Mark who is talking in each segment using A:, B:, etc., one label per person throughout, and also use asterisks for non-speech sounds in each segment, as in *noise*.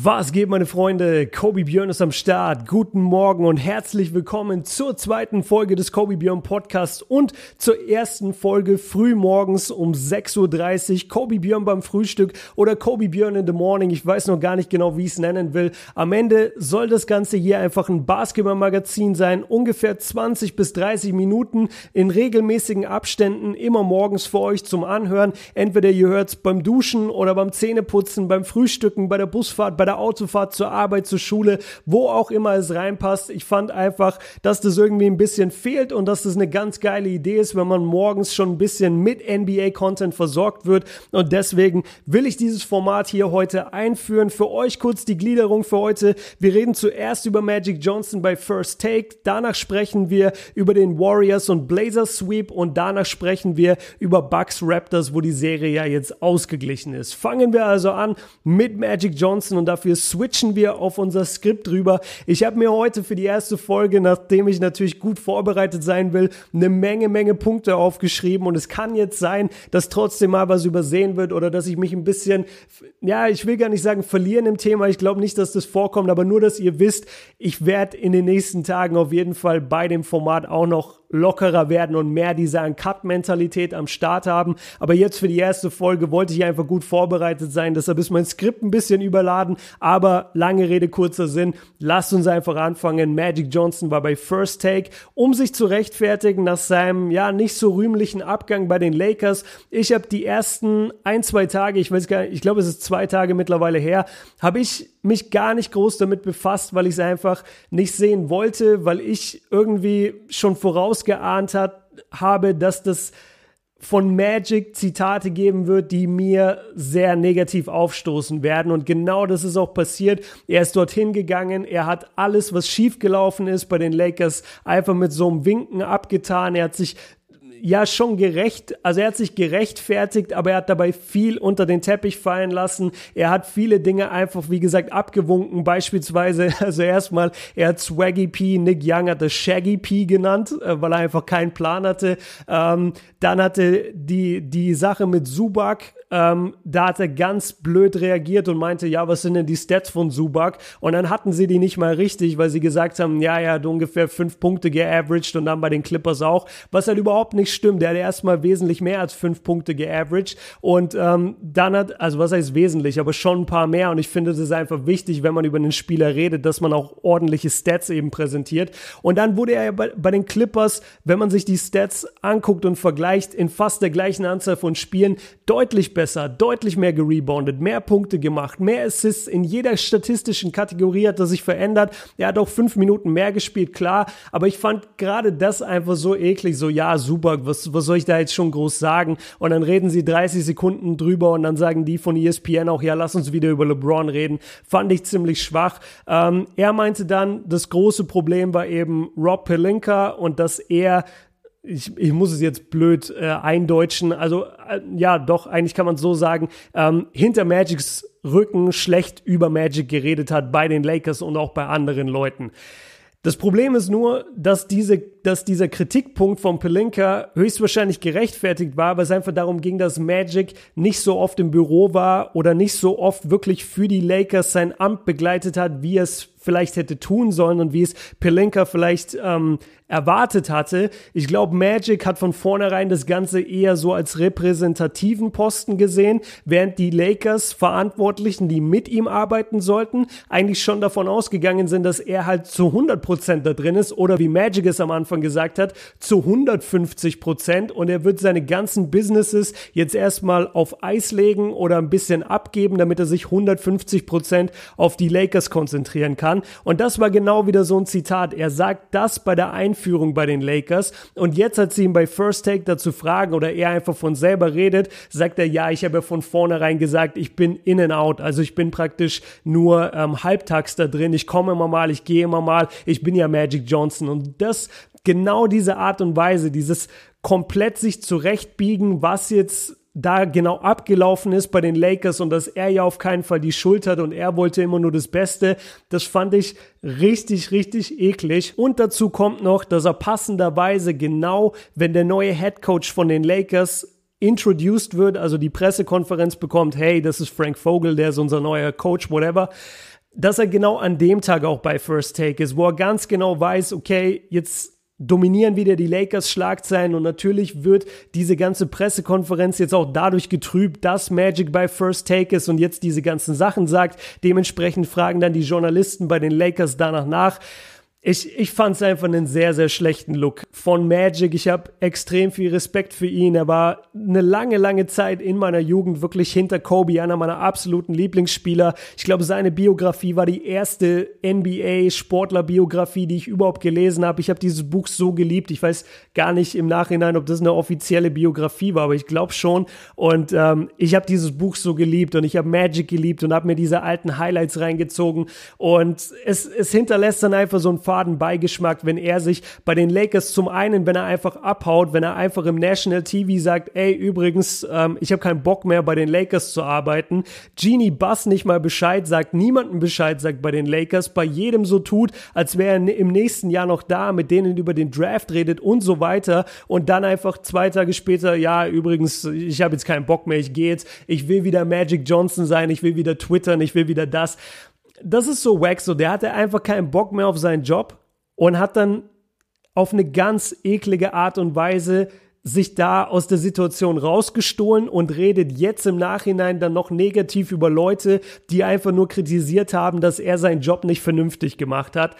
A: Was geht, meine Freunde? Kobe Björn ist am Start. Guten Morgen und herzlich willkommen zur zweiten Folge des Kobe Björn Podcasts und zur ersten Folge frühmorgens um 6.30 Uhr. Kobe Björn beim Frühstück oder Kobe Björn in the Morning. Ich weiß noch gar nicht genau, wie ich es nennen will. Am Ende soll das Ganze hier einfach ein Basketballmagazin sein. Ungefähr 20 bis 30 Minuten in regelmäßigen Abständen, immer morgens für euch zum Anhören. Entweder ihr hört es beim Duschen oder beim Zähneputzen, beim Frühstücken, bei der Busfahrt, bei der Autofahrt zur Arbeit, zur Schule, wo auch immer es reinpasst. Ich fand einfach, dass das irgendwie ein bisschen fehlt und dass das eine ganz geile Idee ist, wenn man morgens schon ein bisschen mit NBA-Content versorgt wird. Und deswegen will ich dieses Format hier heute einführen. Für euch kurz die Gliederung für heute. Wir reden zuerst über Magic Johnson bei First Take. Danach sprechen wir über den Warriors und Blazers Sweep und danach sprechen wir über Bucks Raptors, wo die Serie ja jetzt ausgeglichen ist. Fangen wir also an mit Magic Johnson und dafür switchen wir auf unser Skript rüber. Ich habe mir heute für die erste Folge, nachdem ich natürlich gut vorbereitet sein will, eine Menge, Menge Punkte aufgeschrieben und es kann jetzt sein, dass trotzdem mal was übersehen wird oder dass ich mich ein bisschen, ja, ich will gar nicht sagen verlieren im Thema. Ich glaube nicht, dass das vorkommt, aber nur, dass ihr wisst, ich werde in den nächsten Tagen auf jeden Fall bei dem Format auch noch lockerer werden und mehr diese Cut-Mentalität am Start haben. Aber jetzt für die erste Folge wollte ich einfach gut vorbereitet sein. Deshalb ist mein Skript ein bisschen überladen. Aber lange Rede, kurzer Sinn. Lasst uns einfach anfangen. Magic Johnson war bei First Take, um sich zu rechtfertigen nach seinem, ja, nicht so rühmlichen Abgang bei den Lakers. Ich habe die ersten ein, zwei Tage, ich weiß gar nicht, ich glaube, es ist zwei Tage mittlerweile her, habe ich mich gar nicht groß damit befasst, weil ich es einfach nicht sehen wollte, weil ich irgendwie schon vorausgeahnt hat, habe, dass das von Magic Zitate geben wird, die mir sehr negativ aufstoßen werden. Und genau das ist auch passiert. Er ist dorthin gegangen. Er hat alles, was schiefgelaufen ist bei den Lakers, einfach mit so einem Winken abgetan. Er hat sich ja schon gerecht, also er hat sich gerechtfertigt, aber er hat dabei viel unter den Teppich fallen lassen. Er hat viele Dinge einfach, wie gesagt, abgewunken. Beispielsweise, *laughs* also erstmal, er hat Swaggy P, Nick Young hat das Shaggy P genannt, äh, weil er einfach keinen Plan hatte. Ähm, dann hatte die, die Sache mit Subak, ähm, da hat er ganz blöd reagiert und meinte, ja, was sind denn die Stats von Subak? Und dann hatten sie die nicht mal richtig, weil sie gesagt haben, ja, er hat ungefähr fünf Punkte geaveraged und dann bei den Clippers auch, was halt überhaupt nicht stimmt. Der hat erstmal wesentlich mehr als fünf Punkte geaveraged und ähm, dann hat, also was heißt wesentlich, aber schon ein paar mehr und ich finde, das ist einfach wichtig, wenn man über einen Spieler redet, dass man auch ordentliche Stats eben präsentiert. Und dann wurde er ja bei, bei den Clippers, wenn man sich die Stats anguckt und vergleicht, in fast der gleichen Anzahl von Spielen deutlich besser, deutlich mehr gereboundet, mehr Punkte gemacht, mehr Assists in jeder statistischen Kategorie hat er sich verändert. Er hat auch fünf Minuten mehr gespielt, klar, aber ich fand gerade das einfach so eklig, so ja, super, was, was soll ich da jetzt schon groß sagen? Und dann reden sie 30 Sekunden drüber und dann sagen die von ESPN auch, ja, lass uns wieder über LeBron reden. Fand ich ziemlich schwach. Ähm, er meinte dann, das große Problem war eben Rob Pelinka und dass er ich, ich muss es jetzt blöd äh, eindeutschen. Also äh, ja, doch, eigentlich kann man es so sagen, ähm, hinter Magics Rücken schlecht über Magic geredet hat bei den Lakers und auch bei anderen Leuten. Das Problem ist nur, dass, diese, dass dieser Kritikpunkt von Pelinka höchstwahrscheinlich gerechtfertigt war, weil es einfach darum ging, dass Magic nicht so oft im Büro war oder nicht so oft wirklich für die Lakers sein Amt begleitet hat, wie es vielleicht hätte tun sollen und wie es Pelinka vielleicht ähm, erwartet hatte. Ich glaube, Magic hat von vornherein das Ganze eher so als repräsentativen Posten gesehen, während die Lakers Verantwortlichen, die mit ihm arbeiten sollten, eigentlich schon davon ausgegangen sind, dass er halt zu 100 Prozent da drin ist oder wie Magic es am Anfang gesagt hat, zu 150 Prozent und er wird seine ganzen Businesses jetzt erstmal auf Eis legen oder ein bisschen abgeben, damit er sich 150 Prozent auf die Lakers konzentrieren kann. Und das war genau wieder so ein Zitat. Er sagt das bei der Einführung bei den Lakers. Und jetzt, als sie ihn bei First Take dazu fragen oder er einfach von selber redet, sagt er, ja, ich habe ja von vornherein gesagt, ich bin in and out. Also ich bin praktisch nur ähm, halbtags da drin. Ich komme immer mal, ich gehe immer mal. Ich bin ja Magic Johnson. Und das, genau diese Art und Weise, dieses komplett sich zurechtbiegen, was jetzt da genau abgelaufen ist bei den Lakers und dass er ja auf keinen Fall die Schuld hat und er wollte immer nur das Beste. Das fand ich richtig, richtig eklig. Und dazu kommt noch, dass er passenderweise genau, wenn der neue Head Coach von den Lakers introduced wird, also die Pressekonferenz bekommt, hey, das ist Frank Vogel, der ist unser neuer Coach, whatever, dass er genau an dem Tag auch bei First Take ist, wo er ganz genau weiß, okay, jetzt dominieren wieder die Lakers Schlagzeilen und natürlich wird diese ganze Pressekonferenz jetzt auch dadurch getrübt, dass Magic bei First Take ist und jetzt diese ganzen Sachen sagt. Dementsprechend fragen dann die Journalisten bei den Lakers danach nach. Ich, ich fand es einfach einen sehr, sehr schlechten Look von Magic. Ich habe extrem viel Respekt für ihn. Er war eine lange, lange Zeit in meiner Jugend wirklich hinter Kobe, einer meiner absoluten Lieblingsspieler. Ich glaube, seine Biografie war die erste NBA-Sportler-Biografie, die ich überhaupt gelesen habe. Ich habe dieses Buch so geliebt. Ich weiß gar nicht im Nachhinein, ob das eine offizielle Biografie war, aber ich glaube schon. Und ähm, ich habe dieses Buch so geliebt und ich habe Magic geliebt und habe mir diese alten Highlights reingezogen. Und es, es hinterlässt dann einfach so ein faden Beigeschmack, wenn er sich bei den Lakers zum einen, wenn er einfach abhaut, wenn er einfach im National TV sagt, ey, übrigens, ähm, ich habe keinen Bock mehr bei den Lakers zu arbeiten. Genie Bass nicht mal Bescheid sagt, niemanden Bescheid sagt bei den Lakers, bei jedem so tut, als wäre er im nächsten Jahr noch da, mit denen über den Draft redet und so weiter und dann einfach zwei Tage später, ja, übrigens, ich habe jetzt keinen Bock mehr, ich gehe jetzt, ich will wieder Magic Johnson sein, ich will wieder twittern, ich will wieder das das ist so wack, so der hatte einfach keinen Bock mehr auf seinen Job und hat dann auf eine ganz eklige Art und Weise sich da aus der Situation rausgestohlen und redet jetzt im Nachhinein dann noch negativ über Leute, die einfach nur kritisiert haben, dass er seinen Job nicht vernünftig gemacht hat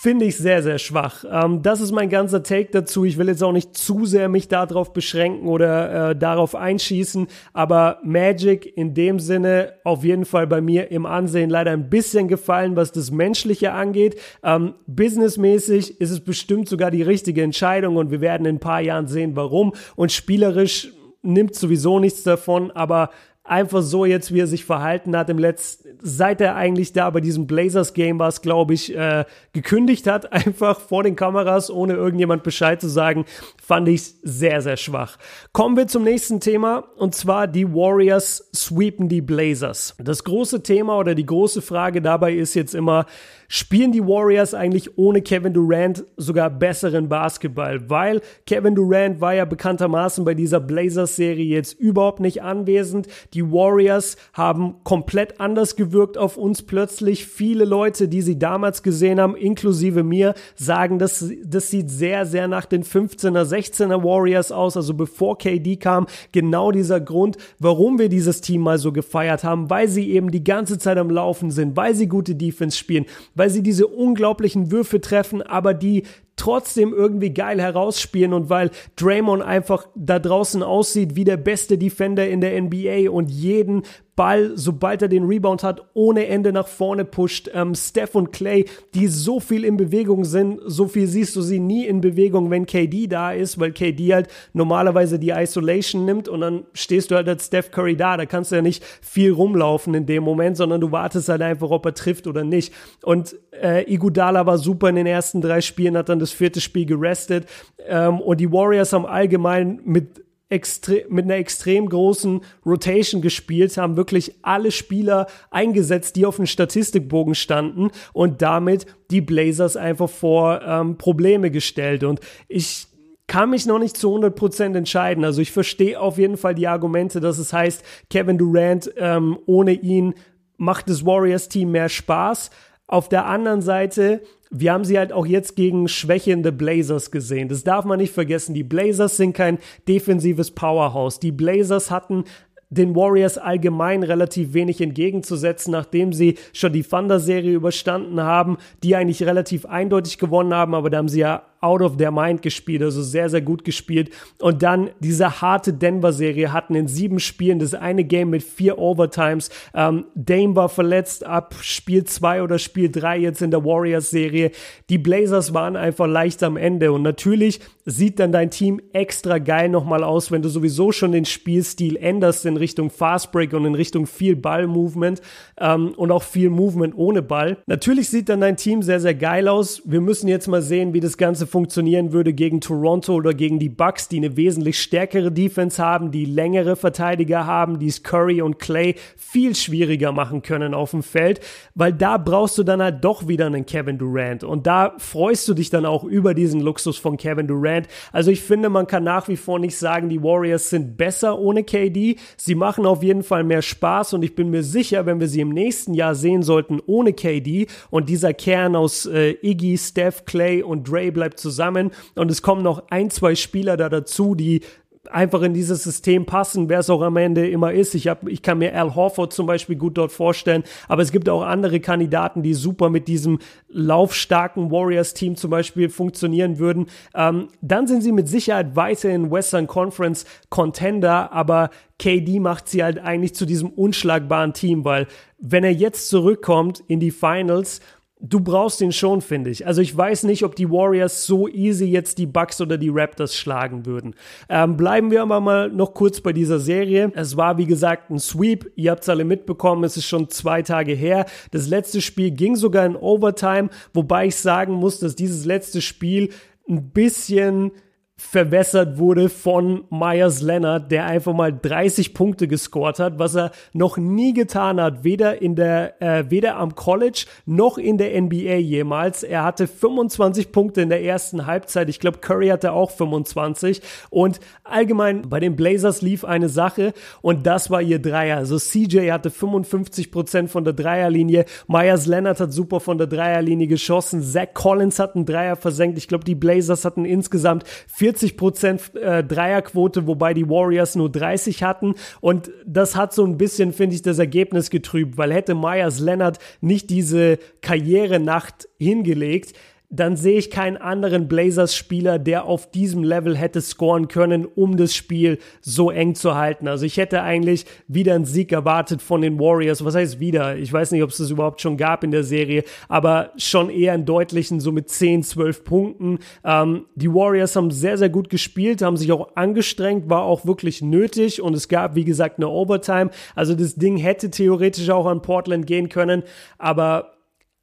A: finde ich sehr, sehr schwach. Ähm, das ist mein ganzer Take dazu. Ich will jetzt auch nicht zu sehr mich darauf beschränken oder äh, darauf einschießen, aber Magic in dem Sinne auf jeden Fall bei mir im Ansehen leider ein bisschen gefallen, was das Menschliche angeht. Ähm, businessmäßig ist es bestimmt sogar die richtige Entscheidung und wir werden in ein paar Jahren sehen, warum. Und spielerisch nimmt sowieso nichts davon, aber einfach so jetzt, wie er sich verhalten hat im letzten, seit er eigentlich da bei diesem Blazers-Game war glaube ich, äh, gekündigt hat, *laughs* einfach vor den Kameras, ohne irgendjemand Bescheid zu sagen, fand ich sehr, sehr schwach. Kommen wir zum nächsten Thema und zwar die Warriors sweepen die Blazers. Das große Thema oder die große Frage dabei ist jetzt immer, spielen die Warriors eigentlich ohne Kevin Durant sogar besseren Basketball, weil Kevin Durant war ja bekanntermaßen bei dieser Blazers-Serie jetzt überhaupt nicht anwesend. Die Warriors haben komplett anders gewirkt auf uns plötzlich. Viele Leute, die sie damals gesehen haben, inklusive mir, sagen, dass das sieht sehr, sehr nach den 15er, 16er Warriors aus, also bevor KD kam. Genau dieser Grund, warum wir dieses Team mal so gefeiert haben, weil sie eben die ganze Zeit am Laufen sind, weil sie gute Defense spielen, weil sie diese unglaublichen Würfe treffen, aber die trotzdem irgendwie geil herausspielen und weil Draymond einfach da draußen aussieht wie der beste Defender in der NBA und jeden Ball, sobald er den Rebound hat, ohne Ende nach vorne pusht. Ähm, Steph und Clay, die so viel in Bewegung sind, so viel siehst du sie nie in Bewegung, wenn KD da ist, weil KD halt normalerweise die Isolation nimmt und dann stehst du halt als Steph Curry da. Da kannst du ja nicht viel rumlaufen in dem Moment, sondern du wartest halt einfach, ob er trifft oder nicht. Und äh, Igudala war super in den ersten drei Spielen, hat dann das vierte Spiel gerestet. Ähm, und die Warriors haben allgemein mit mit einer extrem großen Rotation gespielt, haben wirklich alle Spieler eingesetzt, die auf dem Statistikbogen standen und damit die Blazers einfach vor ähm, Probleme gestellt. Und ich kann mich noch nicht zu 100% entscheiden. Also ich verstehe auf jeden Fall die Argumente, dass es heißt, Kevin Durant ähm, ohne ihn macht das Warriors-Team mehr Spaß. Auf der anderen Seite wir haben sie halt auch jetzt gegen schwächende Blazers gesehen. Das darf man nicht vergessen. Die Blazers sind kein defensives Powerhouse. Die Blazers hatten den Warriors allgemein relativ wenig entgegenzusetzen, nachdem sie schon die Thunder-Serie überstanden haben, die eigentlich relativ eindeutig gewonnen haben, aber da haben sie ja out of their mind gespielt, also sehr, sehr gut gespielt. Und dann diese harte Denver-Serie hatten in sieben Spielen das eine Game mit vier Overtimes. Ähm, Dame war verletzt ab Spiel zwei oder Spiel drei jetzt in der Warriors-Serie. Die Blazers waren einfach leicht am Ende. Und natürlich sieht dann dein Team extra geil nochmal aus, wenn du sowieso schon den Spielstil änderst in Richtung Fast Break und in Richtung viel Ball-Movement ähm, und auch viel Movement ohne Ball. Natürlich sieht dann dein Team sehr, sehr geil aus. Wir müssen jetzt mal sehen, wie das Ganze funktionieren würde gegen Toronto oder gegen die Bucks, die eine wesentlich stärkere Defense haben, die längere Verteidiger haben, die es Curry und Clay viel schwieriger machen können auf dem Feld, weil da brauchst du dann halt doch wieder einen Kevin Durant und da freust du dich dann auch über diesen Luxus von Kevin Durant. Also ich finde, man kann nach wie vor nicht sagen, die Warriors sind besser ohne KD. Sie machen auf jeden Fall mehr Spaß und ich bin mir sicher, wenn wir sie im nächsten Jahr sehen sollten ohne KD und dieser Kern aus äh, Iggy, Steph, Clay und Dre bleibt zusammen und es kommen noch ein, zwei Spieler da dazu, die einfach in dieses System passen, wer es auch am Ende immer ist. Ich, hab, ich kann mir Al Horford zum Beispiel gut dort vorstellen, aber es gibt auch andere Kandidaten, die super mit diesem laufstarken Warriors-Team zum Beispiel funktionieren würden. Ähm, dann sind sie mit Sicherheit weiterhin Western Conference Contender, aber KD macht sie halt eigentlich zu diesem unschlagbaren Team, weil wenn er jetzt zurückkommt in die Finals, du brauchst ihn schon, finde ich. Also ich weiß nicht, ob die Warriors so easy jetzt die Bucks oder die Raptors schlagen würden. Ähm, bleiben wir aber mal noch kurz bei dieser Serie. Es war, wie gesagt, ein Sweep. Ihr habt es alle mitbekommen. Es ist schon zwei Tage her. Das letzte Spiel ging sogar in Overtime, wobei ich sagen muss, dass dieses letzte Spiel ein bisschen verwässert wurde von Myers Leonard, der einfach mal 30 Punkte gescored hat, was er noch nie getan hat, weder in der äh, weder am College noch in der NBA jemals. Er hatte 25 Punkte in der ersten Halbzeit. Ich glaube, Curry hatte auch 25 und allgemein bei den Blazers lief eine Sache und das war ihr Dreier. Also CJ hatte 55 Prozent von der Dreierlinie, Myers Leonard hat super von der Dreierlinie geschossen, Zach Collins hat einen Dreier versenkt. Ich glaube, die Blazers hatten insgesamt 40 Prozent äh, Dreierquote, wobei die Warriors nur 30 hatten. Und das hat so ein bisschen, finde ich, das Ergebnis getrübt, weil hätte Myers Leonard nicht diese Karrierenacht hingelegt, dann sehe ich keinen anderen Blazers-Spieler, der auf diesem Level hätte scoren können, um das Spiel so eng zu halten. Also ich hätte eigentlich wieder einen Sieg erwartet von den Warriors. Was heißt wieder? Ich weiß nicht, ob es das überhaupt schon gab in der Serie, aber schon eher einen deutlichen, so mit 10, 12 Punkten. Ähm, die Warriors haben sehr, sehr gut gespielt, haben sich auch angestrengt, war auch wirklich nötig und es gab, wie gesagt, eine Overtime. Also das Ding hätte theoretisch auch an Portland gehen können, aber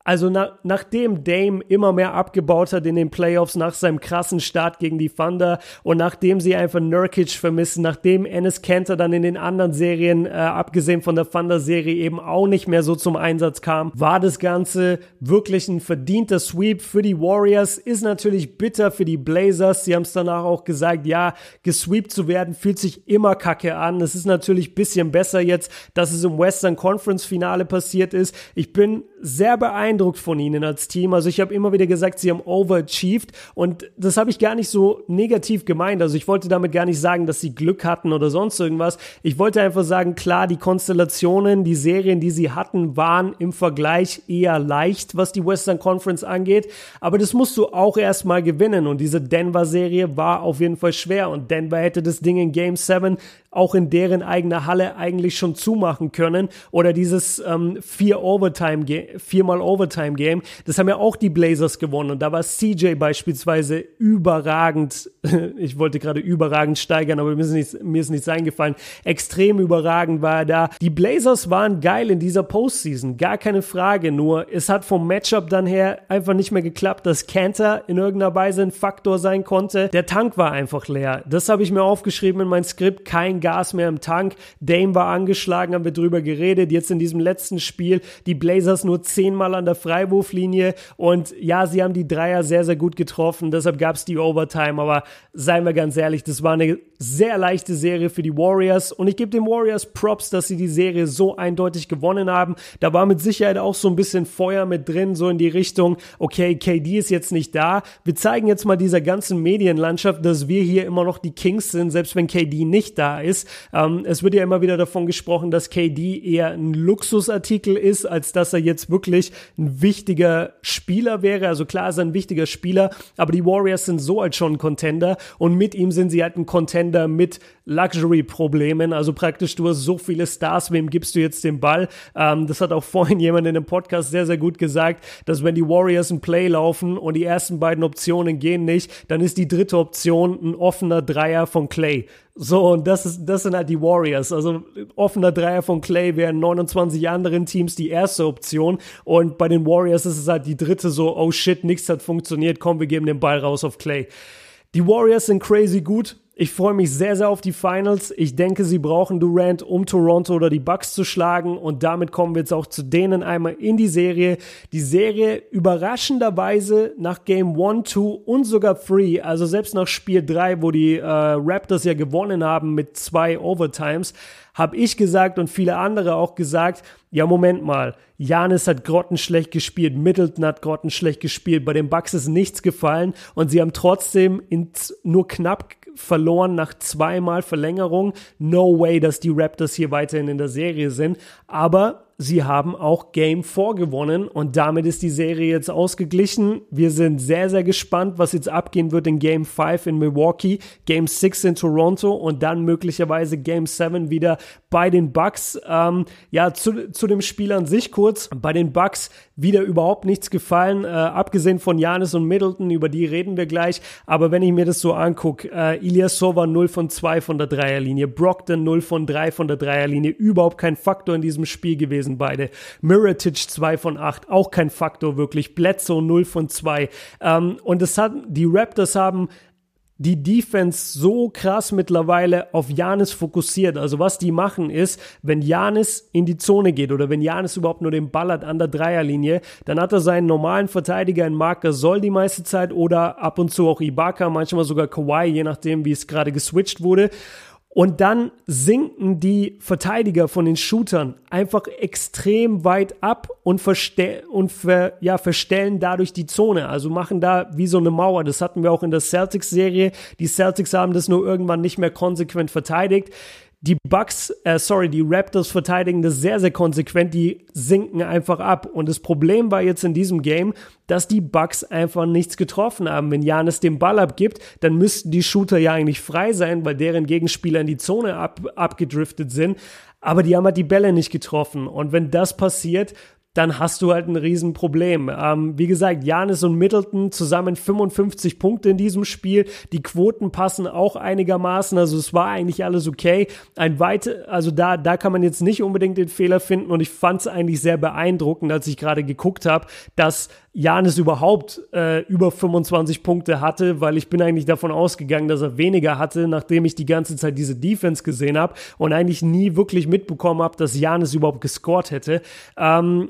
A: also na, nachdem Dame immer mehr abgebaut hat in den Playoffs nach seinem krassen Start gegen die Thunder und nachdem sie einfach Nurkic vermissen, nachdem Ennis Kanter dann in den anderen Serien, äh, abgesehen von der Thunder-Serie, eben auch nicht mehr so zum Einsatz kam, war das Ganze wirklich ein verdienter Sweep für die Warriors. Ist natürlich bitter für die Blazers. Sie haben es danach auch gesagt, ja, gesweept zu werden fühlt sich immer kacke an. Es ist natürlich bisschen besser jetzt, dass es im Western Conference Finale passiert ist. Ich bin sehr beeindruckt von ihnen als Team. Also ich habe immer wieder gesagt, sie haben overachieved und das habe ich gar nicht so negativ gemeint. Also ich wollte damit gar nicht sagen, dass sie Glück hatten oder sonst irgendwas. Ich wollte einfach sagen, klar, die Konstellationen, die Serien, die sie hatten, waren im Vergleich eher leicht, was die Western Conference angeht. Aber das musst du auch erstmal gewinnen und diese Denver-Serie war auf jeden Fall schwer und Denver hätte das Ding in Game 7 auch in deren eigener Halle eigentlich schon zumachen können. Oder dieses ähm, vier Overtime viermal Overtime Game, das haben ja auch die Blazers gewonnen. Und da war CJ beispielsweise überragend. *laughs* ich wollte gerade überragend steigern, aber mir ist nichts, mir ist nichts eingefallen. Extrem überragend war er da. Die Blazers waren geil in dieser Postseason, gar keine Frage. Nur es hat vom Matchup dann her einfach nicht mehr geklappt, dass Cantor in irgendeiner Weise ein Faktor sein konnte. Der Tank war einfach leer. Das habe ich mir aufgeschrieben in mein Skript. Kein Gas mehr im Tank. Dame war angeschlagen, haben wir drüber geredet. Jetzt in diesem letzten Spiel die Blazers nur zehnmal an der Freiwurflinie und ja, sie haben die Dreier sehr, sehr gut getroffen. Deshalb gab es die Overtime. Aber seien wir ganz ehrlich, das war eine sehr leichte Serie für die Warriors und ich gebe den Warriors Props, dass sie die Serie so eindeutig gewonnen haben. Da war mit Sicherheit auch so ein bisschen Feuer mit drin, so in die Richtung, okay, KD ist jetzt nicht da. Wir zeigen jetzt mal dieser ganzen Medienlandschaft, dass wir hier immer noch die Kings sind, selbst wenn KD nicht da ist ist. Ähm, es wird ja immer wieder davon gesprochen, dass KD eher ein Luxusartikel ist, als dass er jetzt wirklich ein wichtiger Spieler wäre. Also klar ist er ein wichtiger Spieler, aber die Warriors sind so als schon ein Contender und mit ihm sind sie halt ein Contender mit Luxury-Problemen. Also praktisch, du hast so viele Stars, wem gibst du jetzt den Ball? Ähm, das hat auch *laughs* vorhin jemand in dem Podcast sehr, sehr gut gesagt, dass wenn die Warriors ein Play laufen und die ersten beiden Optionen gehen nicht, dann ist die dritte Option ein offener Dreier von Clay. So, und das ist, das sind halt die Warriors. Also, offener Dreier von Clay wären 29 anderen Teams die erste Option. Und bei den Warriors ist es halt die dritte so, oh shit, nichts hat funktioniert, komm, wir geben den Ball raus auf Clay. Die Warriors sind crazy gut. Ich freue mich sehr, sehr auf die Finals. Ich denke, sie brauchen Durant, um Toronto oder die Bucks zu schlagen. Und damit kommen wir jetzt auch zu denen einmal in die Serie. Die Serie überraschenderweise nach Game 1, 2 und sogar 3, also selbst nach Spiel 3, wo die äh, Raptors ja gewonnen haben mit zwei Overtimes, habe ich gesagt und viele andere auch gesagt, ja, Moment mal, Janis hat grottenschlecht gespielt, Middleton hat grottenschlecht gespielt, bei den Bucks ist nichts gefallen und sie haben trotzdem in nur knapp verloren nach zweimal Verlängerung. No way, dass die Raptors hier weiterhin in der Serie sind. Aber sie haben auch Game 4 gewonnen und damit ist die Serie jetzt ausgeglichen. Wir sind sehr, sehr gespannt, was jetzt abgehen wird in Game 5 in Milwaukee, Game 6 in Toronto und dann möglicherweise Game 7 wieder bei den Bucks. Ähm, ja, zu, zu dem Spiel an sich kurz. Bei den Bucks wieder überhaupt nichts gefallen, äh, abgesehen von Janis und Middleton, über die reden wir gleich. Aber wenn ich mir das so angucke, äh, Ilyasova 0 von 2 von der Dreierlinie, Brockton 0 von 3 von der Dreierlinie, überhaupt kein Faktor in diesem Spiel gewesen, beide. Miratic 2 von 8, auch kein Faktor wirklich. Bledsoe 0 von 2. Ähm, und es hat, die Raptors haben die Defense so krass mittlerweile auf Janis fokussiert. Also was die machen ist, wenn Janis in die Zone geht oder wenn Janis überhaupt nur den Ball hat an der Dreierlinie, dann hat er seinen normalen Verteidiger in Marker Soll die meiste Zeit oder ab und zu auch Ibaka, manchmal sogar Kawhi, je nachdem, wie es gerade geswitcht wurde. Und dann sinken die Verteidiger von den Shootern einfach extrem weit ab und, und ver ja, verstellen dadurch die Zone. Also machen da wie so eine Mauer. Das hatten wir auch in der Celtics-Serie. Die Celtics haben das nur irgendwann nicht mehr konsequent verteidigt. Die Bucks, äh, sorry, die Raptors verteidigen das sehr, sehr konsequent. Die sinken einfach ab. Und das Problem war jetzt in diesem Game, dass die Bucks einfach nichts getroffen haben. Wenn Janis den Ball abgibt, dann müssten die Shooter ja eigentlich frei sein, weil deren Gegenspieler in die Zone ab, abgedriftet sind. Aber die haben halt die Bälle nicht getroffen. Und wenn das passiert, dann hast du halt ein Riesenproblem. Ähm, wie gesagt, Janis und Middleton zusammen 55 Punkte in diesem Spiel. Die Quoten passen auch einigermaßen. Also es war eigentlich alles okay. Ein weite, also da, da kann man jetzt nicht unbedingt den Fehler finden. Und ich fand es eigentlich sehr beeindruckend, als ich gerade geguckt habe, dass Janis überhaupt äh, über 25 Punkte hatte, weil ich bin eigentlich davon ausgegangen, dass er weniger hatte, nachdem ich die ganze Zeit diese Defense gesehen habe und eigentlich nie wirklich mitbekommen habe, dass Janis überhaupt gescored hätte. Ähm,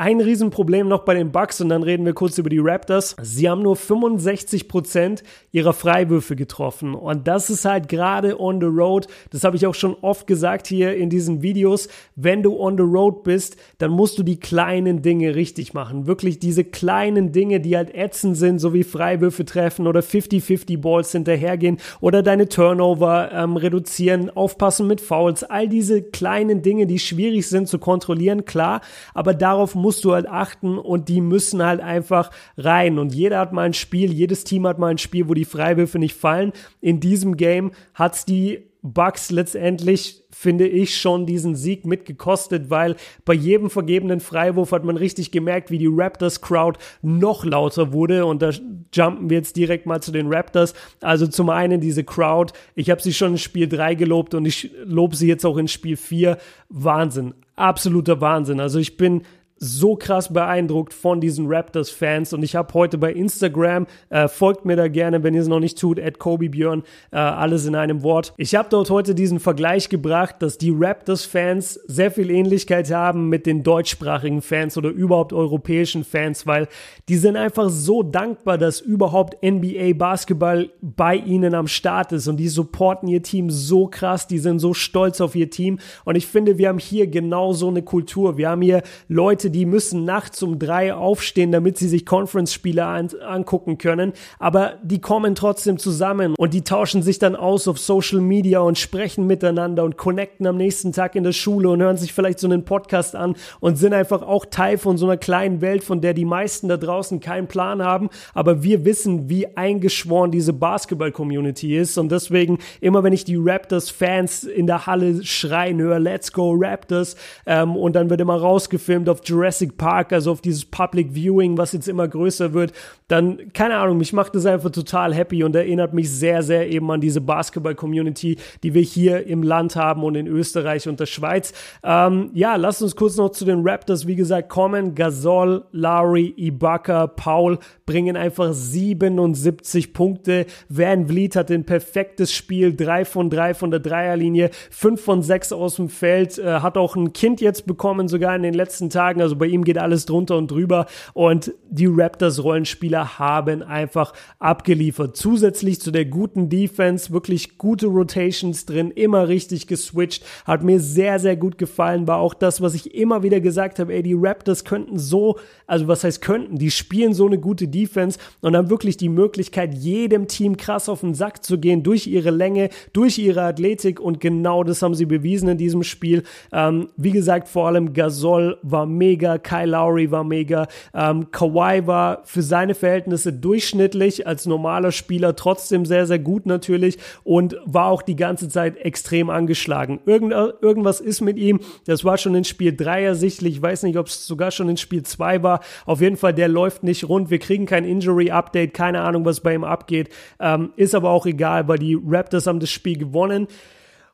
A: ein Riesenproblem noch bei den Bucks und dann reden wir kurz über die Raptors. Sie haben nur 65% ihrer Freiwürfe getroffen und das ist halt gerade on the road. Das habe ich auch schon oft gesagt hier in diesen Videos. Wenn du on the road bist, dann musst du die kleinen Dinge richtig machen. Wirklich diese kleinen Dinge, die halt ätzend sind, so wie Freiwürfe treffen oder 50-50 Balls hinterhergehen oder deine Turnover ähm, reduzieren, aufpassen mit Fouls. All diese kleinen Dinge, die schwierig sind zu kontrollieren, klar, aber darauf muss musst du halt achten und die müssen halt einfach rein. Und jeder hat mal ein Spiel, jedes Team hat mal ein Spiel, wo die Freiwürfe nicht fallen. In diesem Game hat es die Bucks letztendlich, finde ich, schon diesen Sieg mitgekostet, weil bei jedem vergebenen Freiwurf hat man richtig gemerkt, wie die Raptors-Crowd noch lauter wurde. Und da jumpen wir jetzt direkt mal zu den Raptors. Also zum einen diese Crowd, ich habe sie schon in Spiel 3 gelobt und ich lobe sie jetzt auch in Spiel 4. Wahnsinn, absoluter Wahnsinn. Also ich bin so krass beeindruckt von diesen Raptors-Fans und ich habe heute bei Instagram, äh, folgt mir da gerne, wenn ihr es noch nicht tut, at Kobe Björn, äh, alles in einem Wort. Ich habe dort heute diesen Vergleich gebracht, dass die Raptors-Fans sehr viel Ähnlichkeit haben mit den deutschsprachigen Fans oder überhaupt europäischen Fans, weil die sind einfach so dankbar, dass überhaupt NBA Basketball bei ihnen am Start ist und die supporten ihr Team so krass, die sind so stolz auf ihr Team und ich finde, wir haben hier genau so eine Kultur. Wir haben hier Leute, Die müssen nachts um drei aufstehen, damit sie sich Conference-Spiele an, angucken können, aber die kommen trotzdem zusammen und die tauschen sich dann aus auf Social Media und sprechen miteinander und connecten am nächsten Tag in der Schule und hören sich vielleicht so einen Podcast an und sind einfach auch Teil von so einer kleinen Welt, von der die meisten da draußen keinen Plan haben, aber wir wissen, wie eingeschworen diese Basketball-Community ist. Und deswegen immer wenn ich die Raptors-Fans in der Halle schreien höre, Let's go Raptors ähm, und dann wird immer rausgefilmt auf Jurassic Park, also auf dieses Public Viewing, was jetzt immer größer wird, dann, keine Ahnung, mich macht das einfach total happy und erinnert mich sehr, sehr eben an diese Basketball-Community, die wir hier im Land haben und in Österreich und der Schweiz. Ähm, ja, lasst uns kurz noch zu den Raptors, wie gesagt, kommen. Gasol, Lowry, Ibaka, Paul bringen einfach 77 Punkte. Van Vliet hat ein perfektes Spiel, 3 von 3 von der Dreierlinie, 5 von 6 aus dem Feld, äh, hat auch ein Kind jetzt bekommen, sogar in den letzten Tagen, also bei ihm geht alles drunter und drüber und die Raptors Rollenspieler haben einfach abgeliefert. Zusätzlich zu der guten Defense, wirklich gute Rotations drin, immer richtig geswitcht, hat mir sehr, sehr gut gefallen, war auch das, was ich immer wieder gesagt habe, ey, die Raptors könnten so, also was heißt könnten, die spielen so eine gute Defense und haben wirklich die Möglichkeit, jedem Team krass auf den Sack zu gehen durch ihre Länge, durch ihre Athletik und genau das haben sie bewiesen in diesem Spiel. Ähm, wie gesagt, vor allem Gasol war mega, Kyle Lowry war mega, ähm, Kawhi war für seine Verhältnisse durchschnittlich als normaler Spieler trotzdem sehr, sehr gut natürlich und war auch die ganze Zeit extrem angeschlagen. Irgend, irgendwas ist mit ihm, das war schon in Spiel 3 ersichtlich, ich weiß nicht, ob es sogar schon in Spiel 2 war. Auf jeden Fall, der läuft nicht rund, wir kriegen kein Injury-Update, keine Ahnung, was bei ihm abgeht, ähm, ist aber auch egal, weil die Raptors haben das Spiel gewonnen.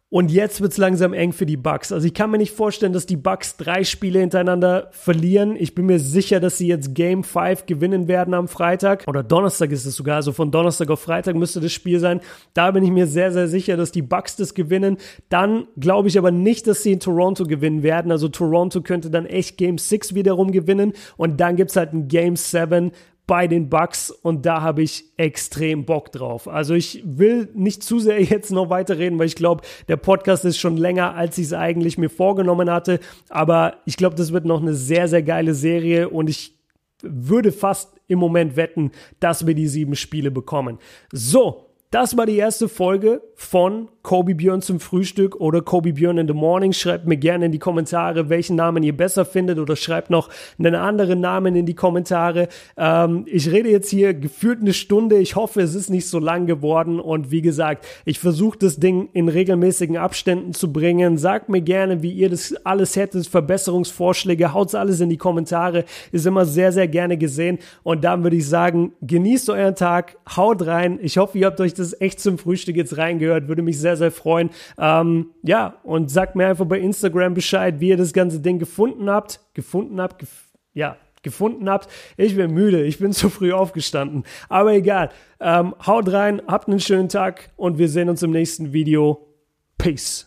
A: Und jetzt wird's langsam eng für die Bucks. Also ich kann mir nicht vorstellen, dass die Bucks drei Spiele hintereinander verlieren. Ich bin mir sicher, dass sie jetzt Game 5 gewinnen werden am Freitag. Oder Donnerstag ist es sogar. Also von Donnerstag auf Freitag müsste das Spiel sein. Da bin ich mir sehr, sehr sicher, dass die Bucks das gewinnen. Dann glaube ich aber nicht, dass sie in Toronto gewinnen werden. Also Toronto könnte dann echt Game 6 wiederum gewinnen. Und dann gibt's halt ein Game 7, bei den Bucks und da habe ich extrem Bock drauf. Also ich will nicht zu sehr *laughs* jetzt noch weiterreden, weil ich glaube, der Podcast ist schon länger, als ich es eigentlich mir vorgenommen hatte. Aber ich glaube, das wird noch eine sehr, sehr geile Serie und ich würde fast im Moment wetten, dass wir die sieben Spiele bekommen. So, das war die erste Folge von Kobe Björn zum Frühstück oder Kobe Björn in the Morning. Schreibt mir gerne in die Kommentare, welchen Namen ihr besser findet oder schreibt noch einen anderen Namen in die Kommentare. Ähm, ich rede jetzt hier gefühlt eine Stunde. Ich hoffe, es ist nicht so lang geworden und wie gesagt, ich versuche das Ding in regelmäßigen Abständen zu bringen. Sagt mir gerne, wie ihr das alles hättet, Verbesserungsvorschläge, haut's alles in die Kommentare. Ist immer sehr, sehr gerne gesehen und dann würde ich sagen, genießt euren Tag, haut rein. Ich hoffe, ihr habt euch das echt zum Frühstück jetzt reingehört. Würde mich sehr, freuen. Ähm, ja, und sagt mir einfach bei Instagram Bescheid, wie ihr das ganze Ding gefunden habt. Gefunden habt, gef ja, gefunden habt. Ich bin müde, ich bin *laughs* zu früh aufgestanden. Aber egal. Ähm, haut rein, habt einen schönen Tag und wir sehen uns im nächsten Video. Peace.